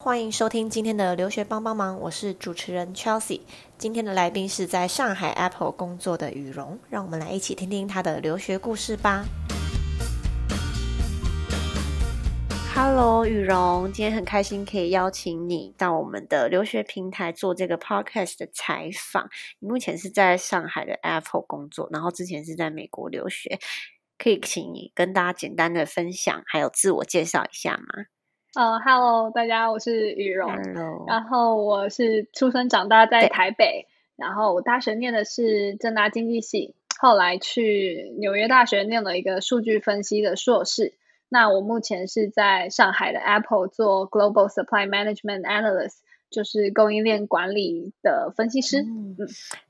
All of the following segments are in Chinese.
欢迎收听今天的留学帮帮忙，我是主持人 Chelsea。今天的来宾是在上海 Apple 工作的羽绒，让我们来一起听听他的留学故事吧。Hello，羽绒，今天很开心可以邀请你到我们的留学平台做这个 Podcast 的采访。你目前是在上海的 Apple 工作，然后之前是在美国留学，可以请你跟大家简单的分享，还有自我介绍一下吗？呃，Hello，大家，我是雨荣，Hello 然后我是出生长大在台北，然后我大学念的是正大经济系，后来去纽约大学念了一个数据分析的硕士。那我目前是在上海的 Apple 做 Global Supply Management Analyst，就是供应链管理的分析师。嗯，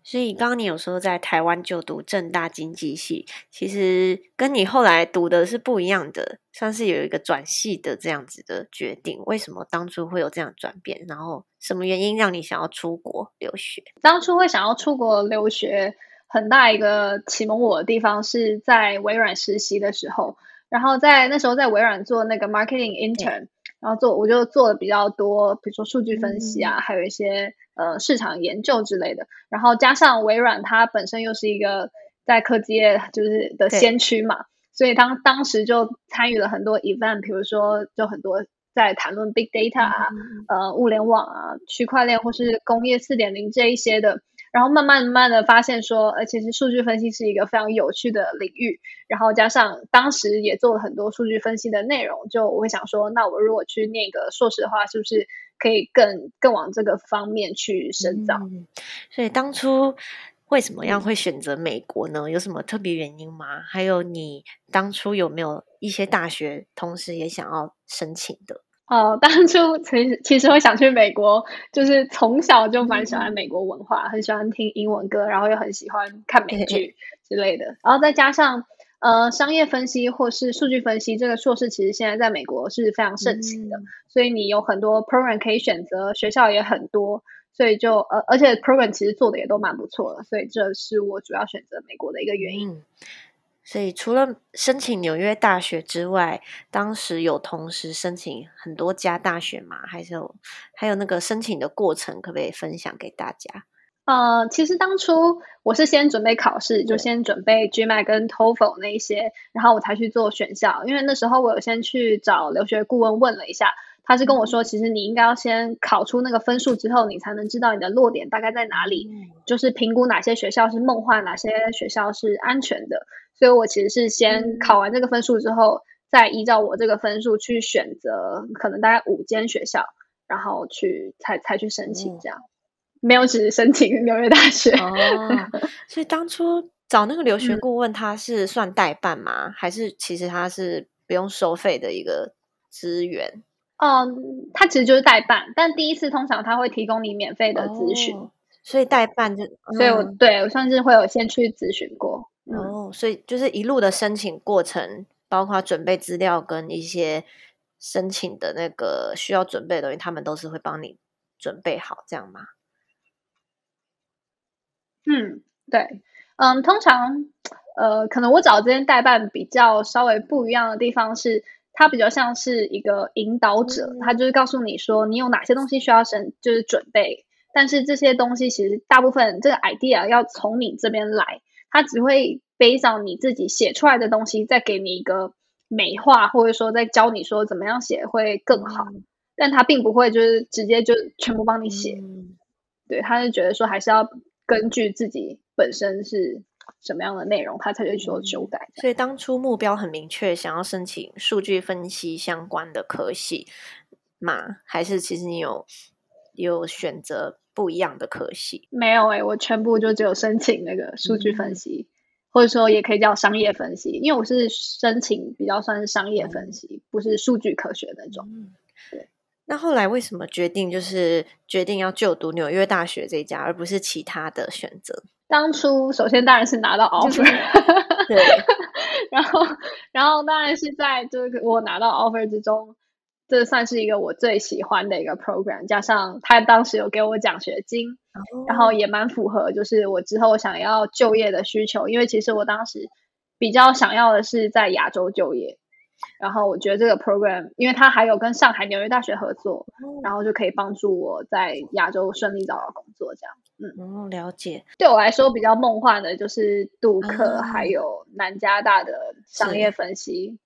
所以刚刚你有说在台湾就读正大经济系，其实跟你后来读的是不一样的，算是有一个转系的这样子的决定。为什么当初会有这样转变？然后什么原因让你想要出国留学？当初会想要出国留学，很大一个启蒙我的地方是在微软实习的时候，然后在那时候在微软做那个 marketing intern，然后做我就做的比较多，比如说数据分析啊，还有一些呃市场研究之类的。然后加上微软它本身又是一个在科技业就是的先驱嘛，所以当当时就参与了很多 event，比如说就很多在谈论 big data 啊，呃物联网啊、区块链或是工业四点零这一些的，然后慢慢慢慢的发现说，呃，其实数据分析是一个非常有趣的领域，然后加上当时也做了很多数据分析的内容，就我会想说，那我如果去念一个硕士的话，是不是可以更更往这个方面去深造？嗯，所以当初为什么样会选择美国呢？有什么特别原因吗？还有你当初有没有一些大学同时也想要申请的？哦，当初其实其实会想去美国，就是从小就蛮喜欢美国文化，很喜欢听英文歌，然后又很喜欢看美剧之类的。然后再加上呃商业分析或是数据分析这个硕士，其实现在在美国是非常盛行的，嗯所以你有很多 program 可以选择，学校也很多，所以就呃而且 program 其实做的也都蛮不错的，所以这是我主要选择美国的一个原因。嗯，所以除了申请纽约大学之外，当时有同时申请很多家大学吗？还是有还有那个申请的过程，可不可以分享给大家？呃，其实当初我是先准备考试，就先准备 GMAT 跟 TOEFL 那一些，然后我才去做选校。因为那时候我有先去找留学顾问问了一下，他是跟我说，其实你应该要先考出那个分数之后，你才能知道你的落点大概在哪里，就是评估哪些学校是梦幻，哪些学校是安全的。所以我其实是先考完这个分数之后，再依照我这个分数去选择，可能大概五间学校，然后去才才去申请哦这样。没有只申请纽约大学。哦，所以当初找那个留学嗯顾问，他是算代办吗？还是其实他是不用收费的一个资源嗯，它其实就是代办，但第一次通常他会提供你免费的咨询，哦所以代办就，所以我嗯对我上次会有先去咨询过。嗯，哦，所以就是一路的申请过程，包括准备资料跟一些申请的那个需要准备的东西，他们都是会帮你准备好，这样吗？嗯，对，嗯，通常呃，可能我找这间代办比较稍微不一样的地方是，它比较像是一个引导者，嗯。它就是告诉你说你有哪些东西需要审，就是准备，但是这些东西其实大部分这个 idea 要从你这边来，他只会背上你自己写出来的东西，再给你一个美化，或者说再教你说怎么样写会更好，但他并不会就是直接就全部帮你写。嗯。对，他是觉得说还是要根据自己本身是什么样的内容，他才会做修改。所以当初目标很明确，想要申请数据分析相关的科系嘛？还是其实你有有选择不一样的科系？没有诶、我全部就只有申请那个数据嗯分析，或者说也可以叫商业分析，因为我是申请比较算是商业分析，不是数据科学那种。嗯，对。那后来为什么决定就是决定要就读纽约大学这一家，而不是其他的选择？当初首先当然是拿到 offer，对，然后然后当然是在就是我拿到 offer 之中，这算是一个我最喜欢的一个 program，加上他当时有给我奖学金，然后也蛮符合就是我之后想要就业的需求，因为其实我当时比较想要的是在亚洲就业，然后我觉得这个 program，因为它还有跟上海纽约大学合作，然后就可以帮助我在亚洲顺利找到工作。这样，嗯，哦，了解。对我来说比较梦幻的就是杜克，还有南加大的商业分析。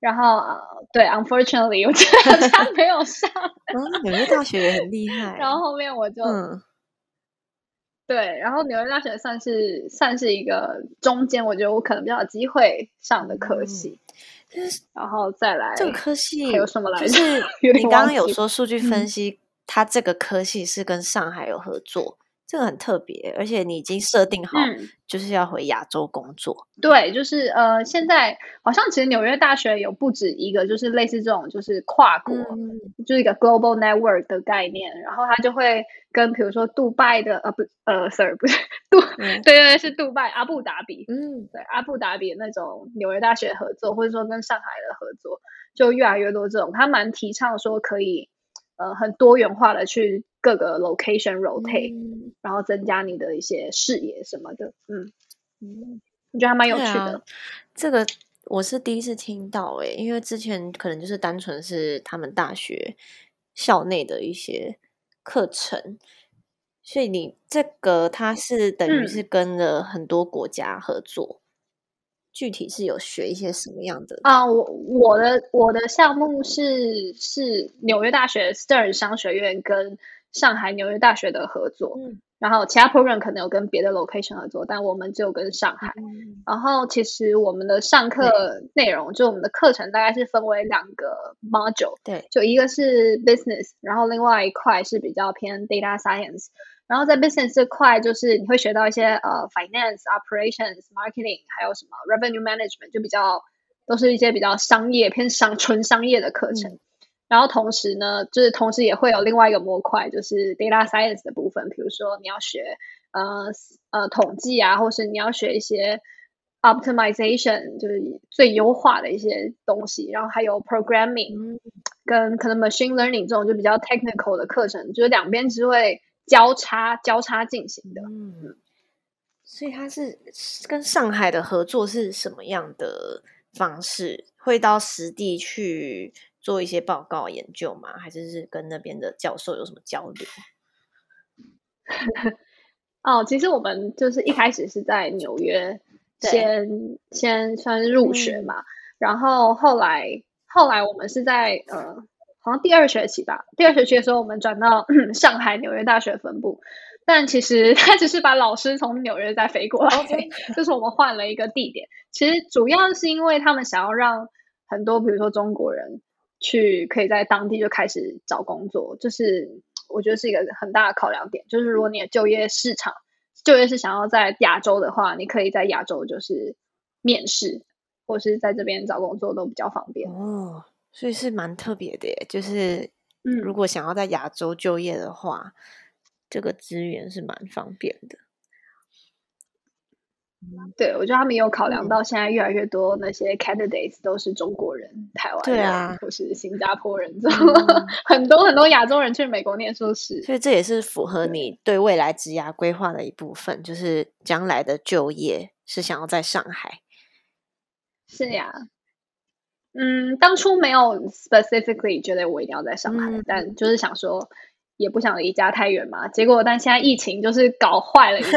然后呃，对，unfortunately，我觉得他没有上。嗯，纽约大学也很厉害。然后后面我就，对，然后纽约大学算是算是一个中间，我觉得我可能比较有机会上的科系。然后再来这个科系有什么来着？就是 你刚刚有说数据分析，它这个科系是跟上海有合作。这个很特别，而且你已经设定好，就是要回亚洲工作。对，就是呃，现在好像其实纽约大学有不止一个，就是类似这种，就是跨国，就是一个 global network 的概念。然后他就会跟比如说杜拜的，呃不，呃，sorry，不是杜，对对对，是杜拜阿布达比，嗯，对，阿布达比那种纽约大学合作，或者说跟上海的合作，就越来越多这种。他蛮提倡说可以，呃，很多元化的去。各个 location rotate，然后增加你的一些视野什么的，嗯嗯，我觉得还蛮有趣的。这个我是第一次听到诶，因为之前可能就是单纯是他们大学校内的一些课程，所以你这个它是等于是跟了很多国家合作。具体是有学一些什么样的啊？我我的我的项目是是纽约大学 Stern 商学院跟。上海纽约大学的合作，嗯然后其他 program 可能有跟别的 location 合作，但我们就跟上海。然后其实我们的上课内容，就我们的课程大概是分为两个 module，对，就一个是 business，然后另外一块是比较偏 data science。然后在 business 这块，就是你会学到一些呃 finance operations marketing，还有什么 revenue management，就比较都是一些比较商业偏商纯商业的课程。然后同时呢，就是同时也会有另外一个模块，就是 data science 的部分。比如说你要学呃呃统计啊，或是你要学一些 optimization，就是最优化的一些东西。然后还有 programming，跟可能 machine learning 这种就比较 technical 的课程，就是两边是会交叉交叉进行的。嗯，所以它是跟上海的合作是什么样的方式？会到实地去？做一些报告研究吗？还是是跟那边的教授有什么交流？哦，其实我们就是一开始是在纽约先先算是入学嘛，然后后来后来我们是在呃，好像第二学期吧，第二学期的时候我们转到 上海纽约大学分部，但其实他只是把老师从纽约再飞过来，就是我们换了一个地点。其实主要是因为他们想要让很多，比如说中国人。去可以在当地就开始找工作，就是我觉得是一个很大的考量点。就是如果你的就业市场就业是想要在亚洲的话，你可以在亚洲就是面试，或是在这边找工作都比较方便。哦，所以是蛮特别的，就是嗯，如果想要在亚洲就业的话，这个资源是蛮方便的。对，我觉得他们有考量到现在越来越多那些 candidates 都是中国人、台湾人或是新加坡人，知道吗？很多很多亚洲人去美国念硕士，所以这也是符合你对未来职涯规划的一部分，就是将来的就业是想要在上海。是呀，嗯，当初没有 specifically 觉得我一定要在上海，但就是想说。也不想离家太远嘛，结果但现在疫情就是搞坏了一切。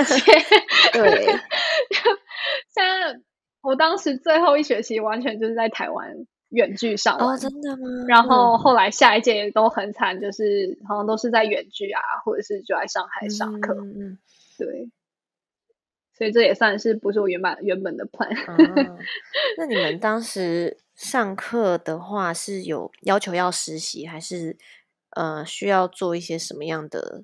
对，现在我当时最后一学期完全就是在台湾远距上哦，真的吗？然后后来下一届都很惨，就是好像都是在远距啊，或者是就在上海上课。嗯，对。所以这也算是不是我原本原本的 plan。那你们当时上课的话是有要求要实习还是？呃，需要做一些什么样的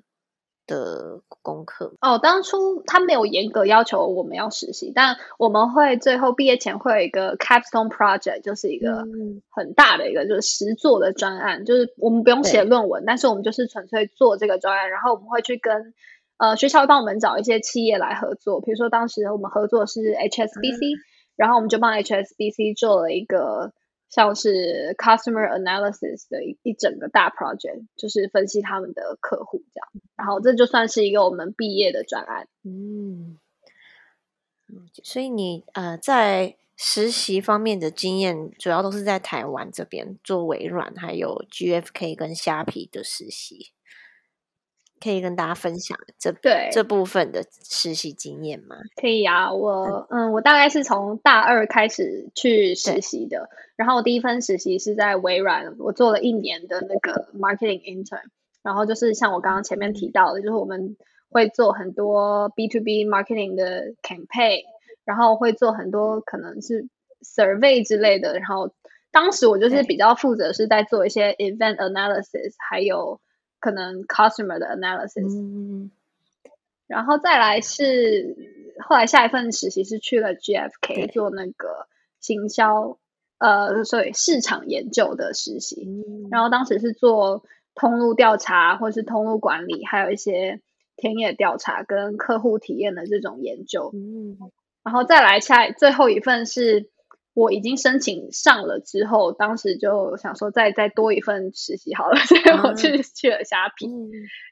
的功课？哦，当初他没有严格要求我们要实习，但我们会最后毕业前会有一个 capstone project，就是一个很大的一个就是实做的专案，就是我们不用写论文，但是我们就是纯粹做这个专案，然后我们会去跟呃学校帮我们找一些企业来合作，比如说当时我们合作是 HSBC，然后我们就帮 HSBC 做了一个。像是 customer analysis 的一整个大 project，就是分析他们的客户这样，然后这就算是一个我们毕业的专案。嗯，所以你呃在实习方面的经验，主要都是在台湾这边做微软，还有 GFK 跟虾皮的实习，可以跟大家分享这对这部分的实习经验吗？可以啊，我嗯，我大概是从大二开始去实习的，然后我第一份实习是在微软，我做了一年的那个 marketing intern，然后就是像我刚刚前面提到的，就是我们会做很多 B to B marketing 的 campaign。然后会做很多可能是 survey 之类的，然后当时我就是比较负责是在做一些 event analysis，还有可能 customer 的 analysis，然后再来是后来下一份实习是去了 GFK 做那个行销，呃，所以市场研究的实习，然后当时是做通路调查或是通路管理，还有一些田野调查跟客户体验的这种研究。然后再来下最后一份是我已经申请上了之后，当时就想说再再多一份实习好了，所以我去去了虾皮，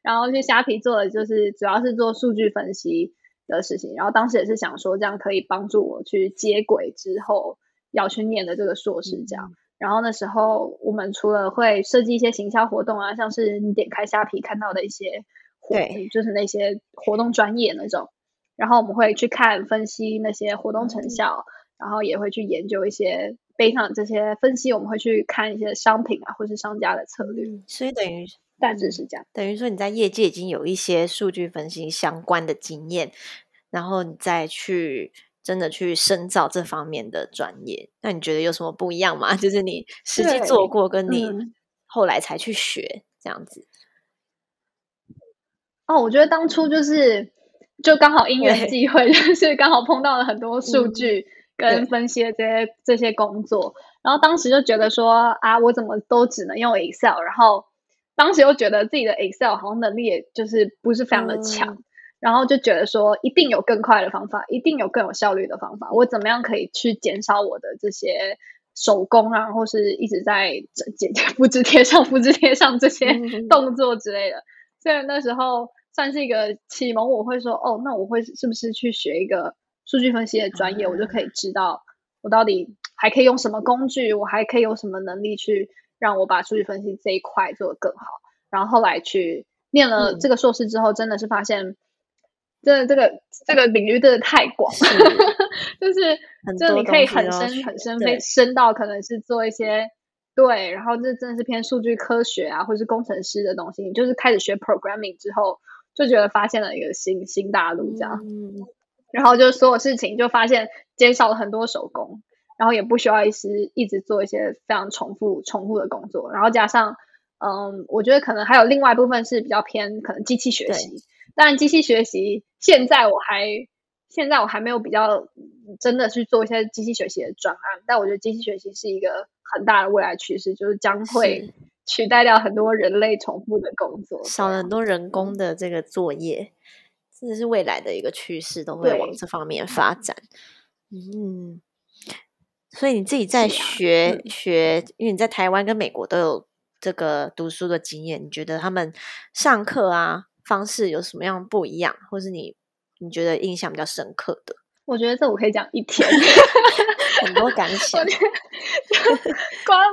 然后去虾皮做的就是主要是做数据分析的事情。然后当时也是想说这样可以帮助我去接轨之后要去念的这个硕士这样。然后那时候我们除了会设计一些行销活动啊，像是你点开虾皮看到的一些活，就是那些活动专业那种。然后我们会去看分析那些活动成效，然后也会去研究一些背上这些分析，我们会去看一些商品啊，或是商家的策略。所以等于大致是这样。等于说你在业界已经有一些数据分析相关的经验，然后你再去真的去深造这方面的专业。那你觉得有什么不一样吗？就是你实际做过，跟你后来才去学这样子。哦，我觉得当初就是。就刚好因缘际会，就是刚好碰到了很多数据跟分析的这些这些工作，然后当时就觉得说啊，我怎么都只能用 Excel，然后当时又觉得自己的 Excel 好像能力也就是不是非常的强，然后就觉得说一定有更快的方法，一定有更有效率的方法，我怎么样可以去减少我的这些手工啊，或是一直在剪 复制贴上、复制贴上这些动作之类的，虽然那时候。算是一个启蒙，我会说哦，那我会是不是去学一个数据分析的专业，我就可以知道我到底还可以用什么工具，我还可以有什么能力去让我把数据分析这一块做得更好。然后后来去念了这个硕士之后，真的是发现，真的这个这个领域真的太广，就是就你可以很深很深，非深到可能是做一些对，然后这真的是偏数据科学啊，或是工程师的东西。你就是开始学 programming 之后。就觉得发现了一个新新大陆这样，然后就所有事情就发现减少了很多手工，然后也不需要一直一直做一些非常重复重复的工作，然后加上，嗯，我觉得可能还有另外一部分是比较偏可能机器学习，当然机器学习现在我还现在我还没有比较真的去做一些机器学习的专案，但我觉得机器学习是一个很大的未来趋势，就是将会。取代掉很多人类重复的工作，少了很多人工的这个作业，这是未来的一个趋势，都会往这方面发展。嗯，所以你自己在学学，因为你在台湾跟美国都有这个读书的经验，你觉得他们上课啊方式有什么样不一样，或是你你觉得印象比较深刻的？我觉得这我可以讲一天，很多感想，光。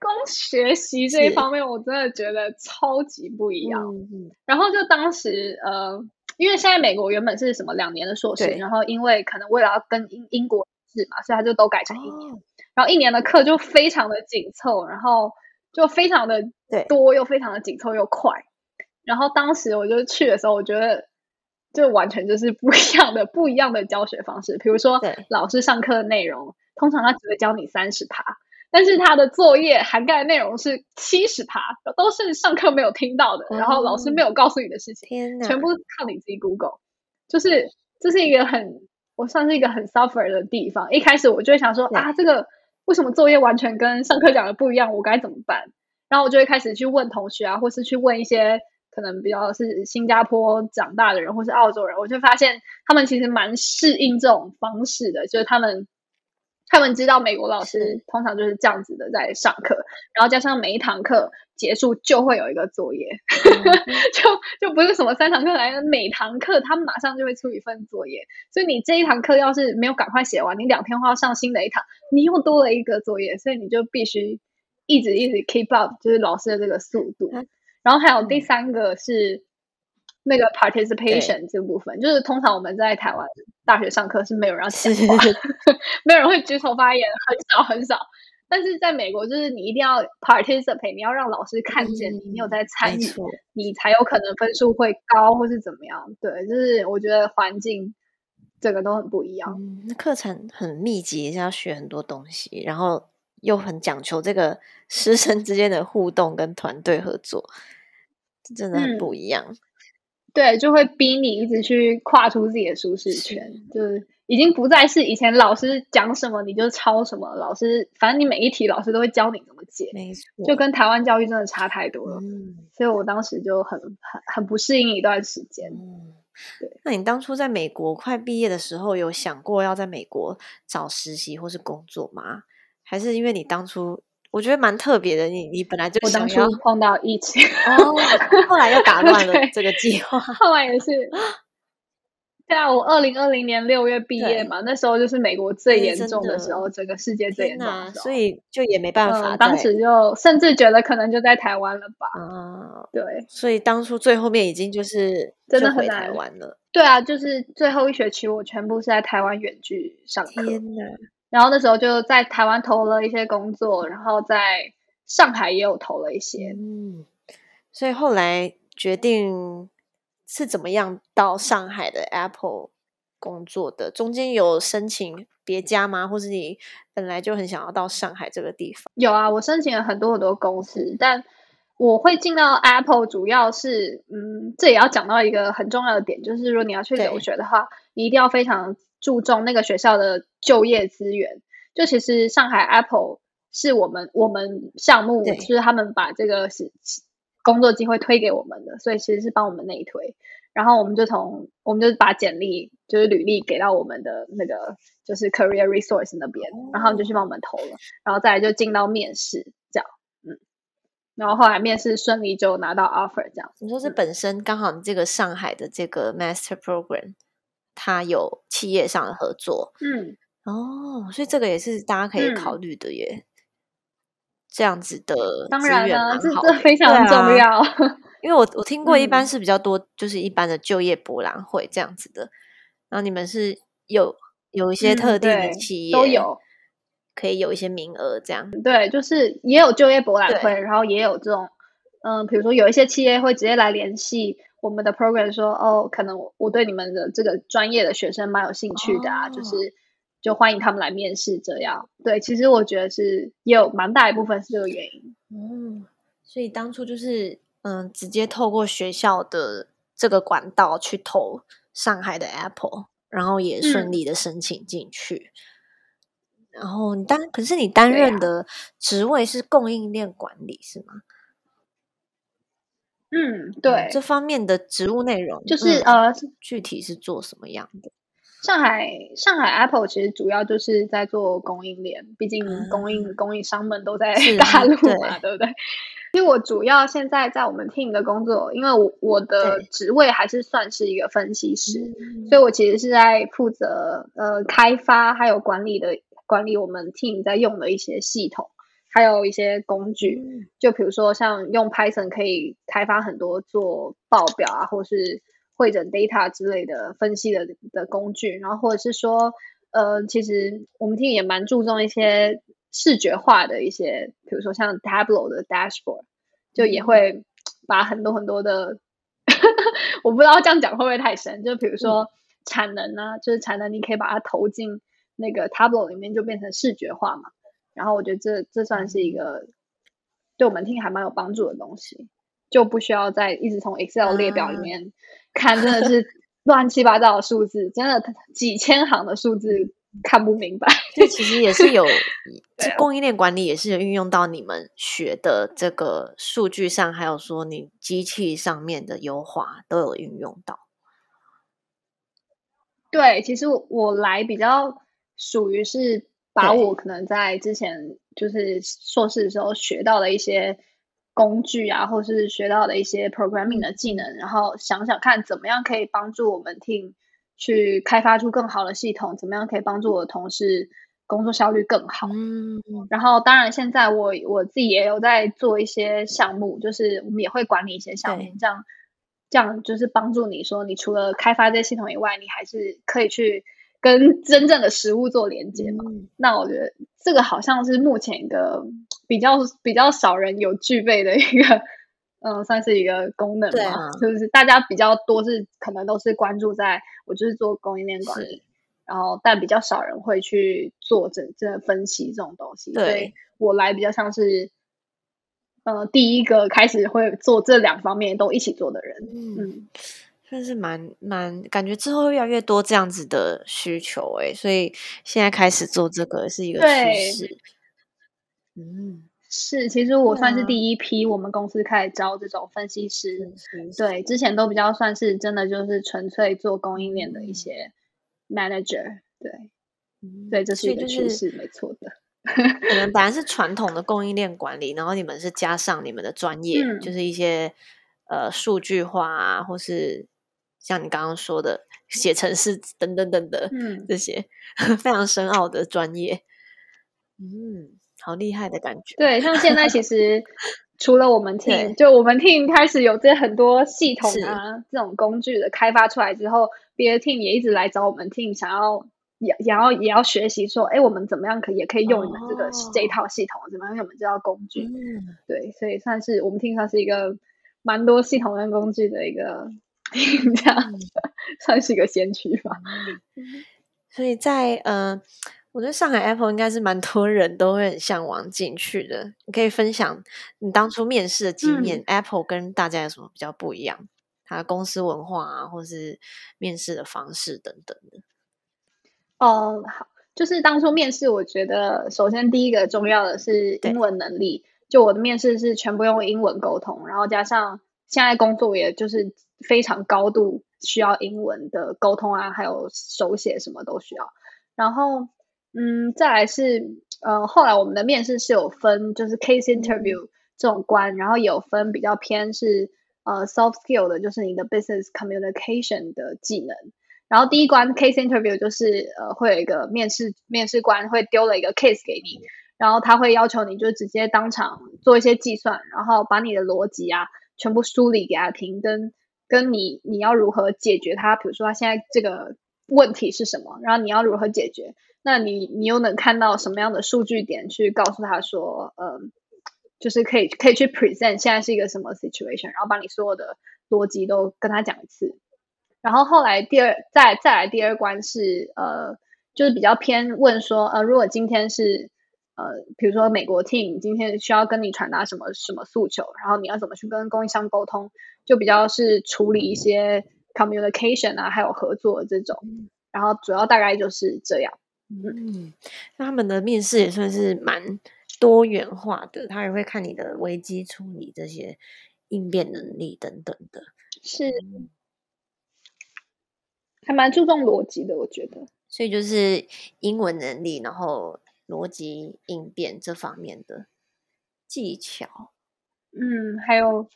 光学习这一方面，我真的觉得超级不一样。然后就当时，呃，因为现在美国原本是什么两年的硕士，然后因为可能为了要跟英英国制嘛，所以他就都改成一年。然后一年的课就非常的紧凑，然后就非常的多，又非常的紧凑又快。然后当时我就去的时候，我觉得就完全就是不一样的不一样的教学方式。比如说，老师上课的内容，通常他只会教你三十趴。但是他的作业涵盖内容是七十趴，都是上课没有听到的，然后老师没有告诉你的事情，全部靠你自己 Google。就是这是一个很，我算是一个很 suffer 的地方。一开始我就会想说啊，这个为什么作业完全跟上课讲的不一样？我该怎么办？然后我就会开始去问同学啊，或是去问一些可能比较是新加坡长大的人，或是澳洲人，我就发现他们其实蛮适应这种方式的，就是他们。他们知道美国老师通常就是这样子的在上课，然后加上每一堂课结束就会有一个作业，就就不是什么三堂课来，每堂课他们马上就会出一份作业，所以你这一堂课要是没有赶快写完，你两天后要上新的一堂，你又多了一个作业，所以你就必须一直一直 keep up，就是老师的这个速度。然后还有第三个是。那个 participation 这部分，就是通常我们在台湾大学上课是没有人要讲话，没有人会举手发言，很少很少。但是在美国，就是你一定要 participate，你要让老师看见你，你有在参与，你才有可能分数会高或是怎么样。对，就是我觉得环境这个都很不一样。那课程很密集，要学很多东西，然后又很讲求这个师生之间的互动跟团队合作，真的很不一样。对，就会逼你一直去跨出自己的舒适圈，就是已经不再是以前老师讲什么你就抄什么，老师反正你每一题老师都会教你怎么解，没错，就跟台湾教育真的差太多了。嗯，所以我当时就很很很不适应一段时间。嗯，对。那你当初在美国快毕业的时候，有想过要在美国找实习或是工作吗？还是因为你当初？我觉得蛮特别的，你你本来就想要碰到疫情，哦，后来又打乱了 这个计划。后来也是，对啊，我二零二零年六月毕业嘛，那时候就是美国最严重的时候，整个世界最严重的时候，所以就也没办法。当时就甚至觉得可能就在台湾了吧。嗯，对，所以当初最后面已经就是真的回台湾了。对啊，就是最后一学期我全部是在台湾远距上课。天哪！然后那时候就在台湾投了一些工作，然后在上海也有投了一些。嗯，所以后来决定是怎么样到上海的 Apple 工作的？中间有申请别家吗？或是你本来就很想要到上海这个地方？有啊，我申请了很多很多公司，但我会进到 Apple 主要是，嗯，这也要讲到一个很重要的点，就是如果你要去留学的话，你一定要非常。注重那个学校的就业资源，就其实上海 Apple 是我们我们项目，就是他们把这个是工作机会推给我们的，所以其实是帮我们内推。然后我们就从我们就把简历就是履历给到我们的那个就是 Career Resource 那边，然后就去帮我们投了，然后再来就进到面试这样，嗯，然后后来面试顺利就拿到 offer 这样。你说是本身刚好你这个上海的这个 Master Program。他有企业上的合作，嗯，哦，所以这个也是大家可以考虑的耶。这样子的当然了，这这非常重要。因为我我听过一般是比较多，就是一般的就业博览会这样子的。然后你们是有有一些特定的企业都有，可以有一些名额这样。对，就是也有就业博览会，然后也有这种，嗯，比如说有一些企业会直接来联系。我们的 program 说哦，可能我对你们的这个专业的学生蛮有兴趣的啊，就是就欢迎他们来面试这样。对，其实我觉得是也有蛮大一部分是这个原因。嗯，所以当初就是嗯，直接透过学校的这个管道去投上海的 Apple，然后也顺利的申请进去。然后你担可是你担任的职位是供应链管理是吗？嗯，对，这方面的职务内容就是呃，具体是做什么样的？上海上海 Apple 其实主要就是在做供应链，毕竟供应供应商们都在大陆嘛，对不对？因为我主要现在在我们 team 的工作，因为我我的职位还是算是一个分析师，所以我其实是在负责呃开发还有管理的管理我们 team 在用的一些系统。还有一些工具，就比如说像用 Python 可以开发很多做报表啊，或是会诊 data 之类的分析的的工具，然后或者是说，呃，其实我们听也蛮注重一些视觉化的一些，比如说像 Tableau 的 dashboard，就也会把很多很多的，我不知道这样讲会不会太深，就比如说产能啊，就是产能，你可以把它投进那个 Tableau 里面，就变成视觉化嘛。然后我觉得这这算是一个对我们听还蛮有帮助的东西，就不需要再一直从 Excel 列表里面看，真的是 乱七八糟的数字，真的几千行的数字看不明白。这其实也是有 供应链管理，也是运用到你们学的这个数据上，还有说你机器上面的优化都有运用到。对，其实我来比较属于是。把我可能在之前就是硕士的时候学到的一些工具啊，或是学到的一些 programming 的技能，然后想想看怎么样可以帮助我们 team 去开发出更好的系统，怎么样可以帮助我的同事工作效率更好。嗯，然后，当然，现在我我自己也有在做一些项目，就是我们也会管理一些项目，这样这样就是帮助你说，你除了开发这些系统以外，你还是可以去跟真正的食物做连接嘛。嗯那我觉得这个好像是目前一个比较比较少人有具备的一个，嗯，算是一个功能吧，啊就是大家比较多是可能都是关注在我就是做供应链管理，然后但比较少人会去做这这分析这种东西，所以对我来比较像是。呃，第一个开始会做这两方面都一起做的人，嗯，嗯，算是蛮蛮感觉之后会越来越多这样子的需求诶，所以现在开始做这个是一个趋势。嗯，是，其实我算是第一批我们公司开始招这种分析师，是是对，之前都比较算是真的就是纯粹做供应链的一些 manager，对，嗯。对，这是一个趋势，没错的。可能本来是 传统的供应链管理，然后你们是加上你们的专业，嗯。就是一些呃数据化啊，或是像你刚刚说的写程式等等等的、嗯这些 非常深奥的专业。嗯，好厉害的感觉。对，像现在其实 除了我们 team，就我们 team 开始有这很多系统啊这种工具的开发出来之后，别的 team 也一直来找我们 team，想要也也要也要学习说，哎，我们怎么样可以也可以用你们这个、这一哦套系统，怎么样用我们这套工具？嗯，对，所以算是我们 team 算是一个蛮多系统跟工具的一个 这样 算是一个先驱吧。所以在呃，我觉得上海 Apple 应该是蛮多人都会很向往进去的。你可以分享你当初面试的经验、a p p l e 跟大家有什么比较不一样？它的公司文化啊，或是面试的方式等等的。哦，好，就是当初面试，我觉得首先第一个重要的是英文能力。就我的面试是全部用英文沟通，然后加上现在工作也就是非常高度需要英文的沟通啊，还有手写什么都需要。然后，嗯，再来是呃，后来我们的面试是有分就是 case interview 这种关，然后有分比较偏是呃 soft skill 的，就是你的 business communication 的技能。然后第一关 case interview 就是呃会有一个面试面试官会丢了一个 case 给你，然后他会要求你就直接当场做一些计算，然后把你的逻辑啊全部梳理给他听，跟跟你你要如何解决他，比如说他现在这个问题是什么，然后你要如何解决，那你你又能看到什么样的数据点去告诉他说，嗯，就是可以可以去 present 现在是一个什么 situation，然后把你所有的逻辑都跟他讲一次。然后后来第二再再来第二关是呃，就是比较偏问说呃，如果今天是呃，比如说美国 team 今天需要跟你传达什么什么诉求，然后你要怎么去跟供应商沟通，就比较是处理一些 communication 啊，还有合作这种。然后主要大概就是这样。嗯，那他们的面试也算是蛮多元化的，他也会看你的危机处理这些应变能力等等的。是，还蛮注重逻辑的，我觉得。所以就是英文能力，然后逻辑应变这方面的技巧。嗯，还有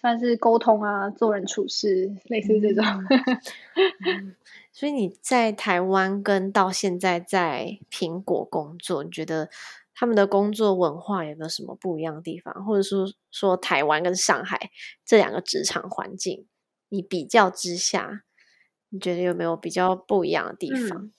算是沟通啊，做人处事，类似这种。嗯所以你在台湾跟到现在在苹果工作，你觉得他们的工作文化有没有什么不一样的地方？或者说说台湾跟上海这两个职场环境，你比较之下，你觉得有没有比较不一样的地方？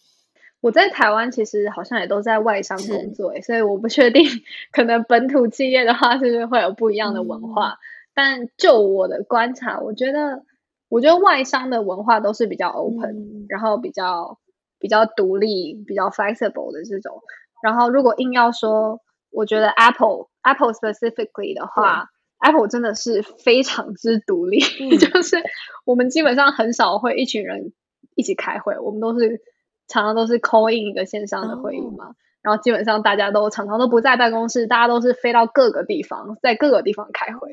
我在台湾其实好像也都在外商工作诶，所以我不确定，可能本土企业的话是不是会有不一样的文化。但就我的观察，我觉得，我觉得外商的文化都是比较 open，、嗯然后比较比较独立、比较 flexible 的这种。然后如果硬要说，我觉得 Apple Apple specifically 的话，Apple 真的是非常之独立，嗯 就是我们基本上很少会一群人一起开会，我们都是常常都是 call in 一个线上的会议哦。嘛。然后基本上大家都常常都不在办公室，大家都是飞到各个地方，在各个地方开会。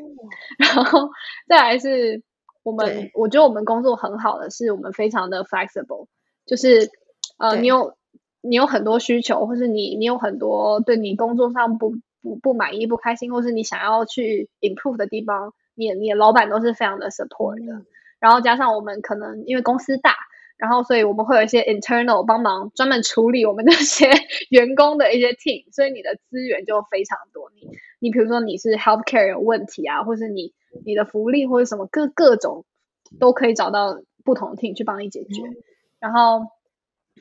然后再来是我们，我觉得我们工作很好的是我们非常的 flexible，就是呃，你有你有很多需求，或是你你有很多对你工作上不不不满意、不开心，或是你想要去 improve 的然后所以我们会有一些 internal 帮忙专门处理我们那些 员工的一些 team，所以你的资源就非常多。你你比如说你是 healthcare 有问题啊，或是你你的福利或者什么各各种都可以找到不同的 team 去帮你解决。然后。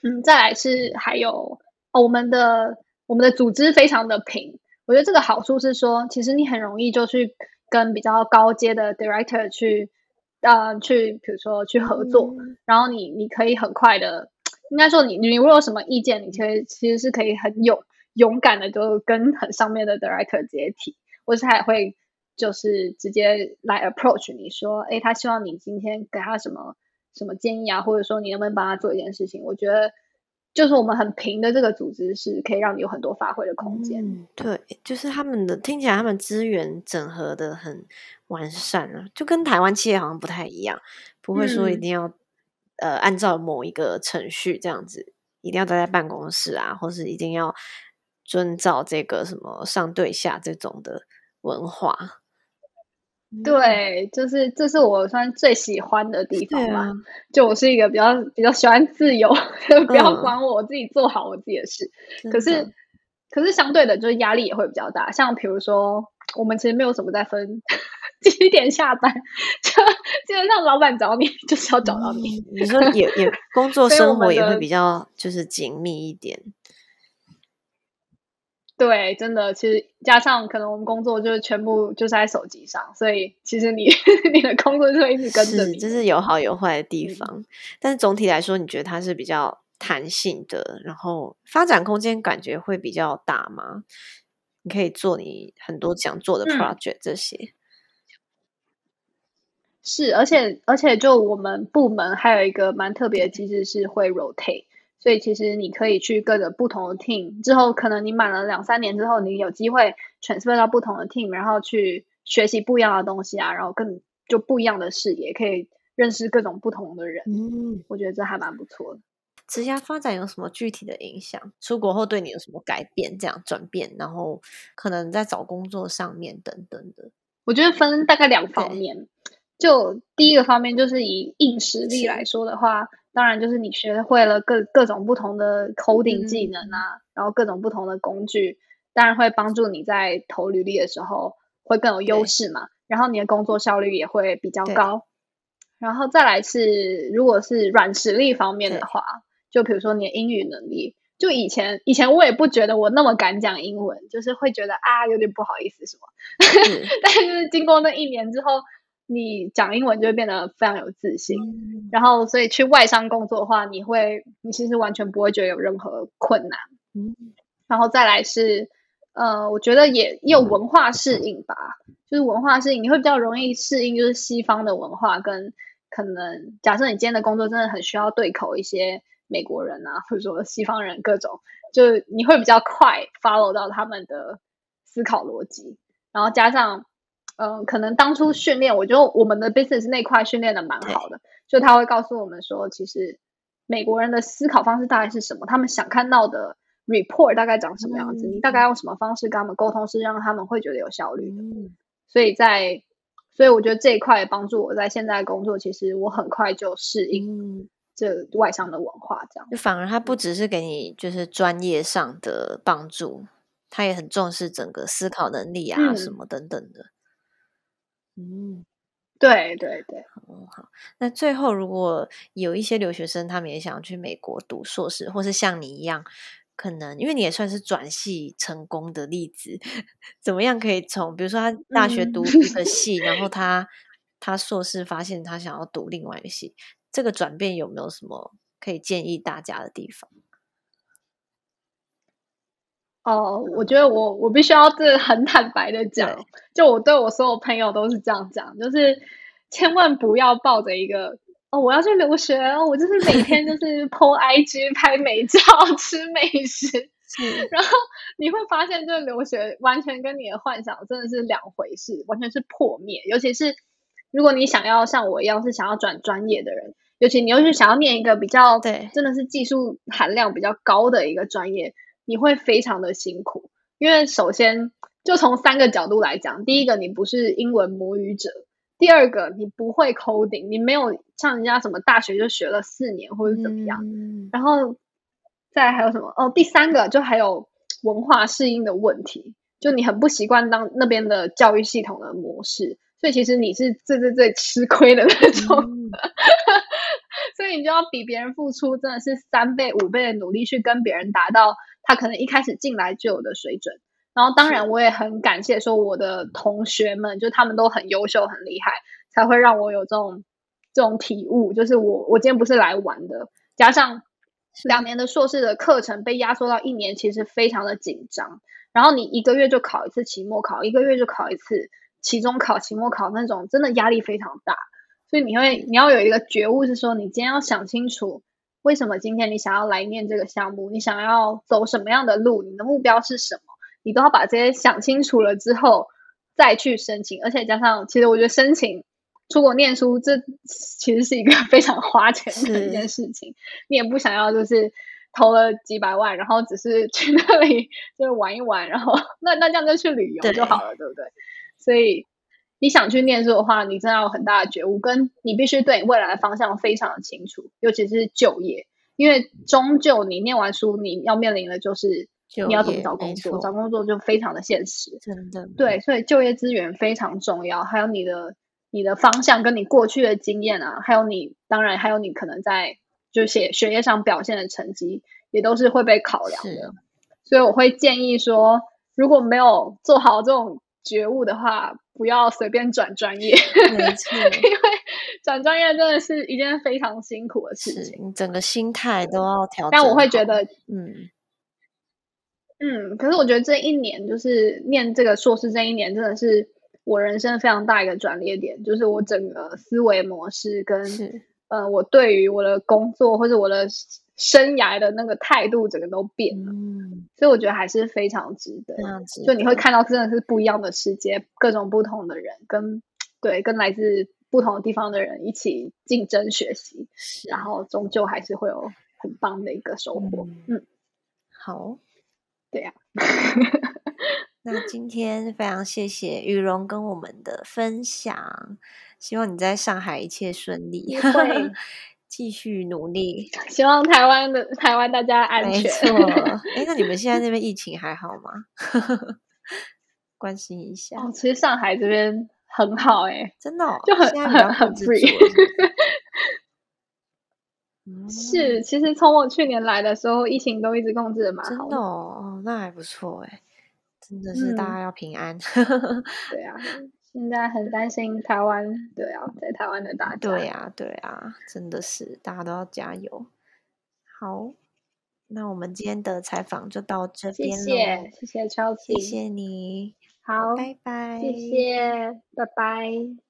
嗯，再来是还有我们的我们的组织非常的平，我觉得这个好处是说，其实你很容易就去跟比较高阶的 director 去呃去，比如说去合作，然后你你可以很快的，应该说你你如果有什么意见，你其实其实是可以很勇勇敢的就跟很上面的 director 直接提，或是他也会就是直接来 approach 你说，哎，他希望你今天给他什么。什么建议啊，或者说你能不能帮他做一件事情？我觉得就是我们很平的这个组织是可以让你有很多发挥的空间。对，就是他们的听起来他们资源整合的很完善啊，就跟台湾企业好像不太一样，不会说一定要呃按照某一个程序这样子，一定要待在办公室啊，或是一定要遵照这个什么上对下这种的文化。对，就是这是我算最喜欢的地方吧。就我是一个比较比较喜欢自由，不要管我，我自己做好我自己的事。可是，可是相对的，就是压力也会比较大。像比如说，我们其实没有什么在分 几点下班，就基本上老板找你就是要找到你。你说也也 工作生活也会比较就是紧密一点。对，真的，其实加上可能我们工作就是全部就是在手机上，所以其实你 你的工作就会一直跟着你，这是有好有坏的地方。但是总体来说，你觉得它是比较弹性的，然后发展空间感觉会比较大吗？你可以做你很多想做的 project 这些。是，而且而且就我们部门还有一个蛮特别的机制是会 rotate。所以其实你可以去各个不同的 team，之后可能你满了两三年之后，你有机会 transfer 到不同的 team，然后去学习不一样的东西啊，然后更就不一样的视野，可以认识各种不同的人。嗯，我觉得这还蛮不错的。职业发展有什么具体的影响？出国后对你有什么改变？这样转变，然后可能在找工作上面等等的。我觉得分大概两方面。就第一个方面，就是以硬实力来说的话。当然，就是你学会了各各种不同的 coding 技能啊，然后各种不同的工具，当然会帮助你在投履历的时候会更有优势嘛。然后你的工作效率也会比较高。然后再来是，如果是软实力方面的话，就比如说你的英语能力，就以前以前我也不觉得我那么敢讲英文，就是会觉得啊有点不好意思什么。但是经过那一年之后。你讲英文就会变得非常有自信，然后所以去外商工作的话，你会你其实完全不会觉得有任何困难。嗯，然后再来是，呃，我觉得也也有文化适应吧，就是文化适应，你会比较容易适应，就是西方的文化跟可能假设你今天的工作真的很需要对口一些美国人啊，或者说西方人各种，就你会比较快 follow 到他们的思考逻辑，然后加上。嗯，可能当初训练，我觉得我们的 business 那块训练的蛮好的，就他会告诉我们说，其实美国人的思考方式大概是什么，他们想看到的 report 大概长什么样子，你大概用什么方式跟他们沟通是让他们会觉得有效率的。所以在，所以我觉得这一块帮助我在现在工作，其实我很快就适应这外商的文化，这样。就反而他不只是给你就是专业上的帮助，他也很重视整个思考能力啊什么等等的。嗯，对对对，嗯好。那最后，如果有一些留学生，他们也想去美国读硕士，或是像你一样，可能因为你也算是转系成功的例子，怎么样可以从比如说他大学读一个系，然后他他硕士发现他想要读另外一个系，这个转变有没有什么可以建议大家的地方？哦，我觉得我我必须要是很坦白的讲，就我对我所有朋友都是这样讲，就是千万不要抱着一个哦，我要去留学，我就是每天就 是 po IG 拍美照、吃美食，然后你会发现，这个留学完全跟你的幻想真的是两回事，完全是破灭。尤其是如果你想要像我一样是想要转专业的人，尤其你又是想要念一个比较对真的是技术含量比较高的一个专业，你会非常的辛苦。因为首先就从三个角度来讲，第一个你不是英文母语者，第二个你不会 coding，你没有像人家什么大学就学了四年或者怎么样，嗯然后再还有什么？哦，第三个就还有文化适应的问题，就你很不习惯当那边的教育系统的模式，所以其实你是最最最吃亏的那种，嗯 所以你就要比别人付出真的是三倍五倍的努力去跟别人达到他可能一开始进来就有的水准。然后当然我也很感谢说我的同学们，就他们都很优秀很厉害，才会让我有这种这种体悟，就是我我今天不是来玩的，加上两年的硕士的课程被压缩到一年，其实非常的紧张。然后你一个月就考一次期末考，一个月就考一次期中考、期末考，那种真的压力非常大。所以你会你要有一个觉悟，是说你今天要想清楚，为什么今天你想要来念这个项目，你想要走什么样的路，你的目标是什么，你都要把这些想清楚了之后再去申请。而且加上，其实我觉得申请出国念书，这其实是一个 非常花钱的一件事情。你也不想要就是投了几百万，然后只是去那里 就是玩一玩，然后 那那这样就去旅游就好了，对不对？所以你想去念书的话，你真的要有很大的觉悟，跟你必须对你未来的方向非常的清楚，尤其是就业，因为终究你念完书，你要面临的就是你要怎么找工作，找工作就非常的现实。真的对，所以就业资源非常重要，还有你的你的方向跟你过去的经验啊，还有你当然还有你可能在就学学业上表现的成绩，也都是会被考量的。所以我会建议说，如果没有做好这种觉悟的话，不要随便转专业，没错，因为转专业真的是一件非常辛苦的事情。你整个心态都要调整。但我会觉得，嗯，嗯，可是我觉得这一年就是念这个硕士这一年，真的是我人生非常大一个转捩点，就是我整个思维模式跟是呃，我对于我的工作或者我的生涯的那个态度，整个都变了。嗯，所以我觉得还是非常值得就你会看到真的是不一样的世界，各种不同的人，跟对跟来自不同的地方的人一起竞争学习，然后终究还是会有很棒的一个收获。嗯嗯，好。对呀、那今天非常谢谢雨荣跟我们的分享，希望你在上海一切顺利 继续努力。希望台湾的台湾大家安全。没错，哎，那你们现在那边疫情还好吗？关心一下，哦，其实上海这边很好哎、真的哦、就很很很控制住 free 是其实从我去年来的时候，疫情都一直控制的蛮好的哦，哦那还不错哎，真的是大嗯家要平安。对啊，现在很担心台湾，对啊，在台湾的大家。对啊、对啊、真的是大家都要加油。好，那我们今天的采访就到这谢边了，谢，谢谢 Chelsea，谢谢你，好，拜拜，谢谢，拜拜。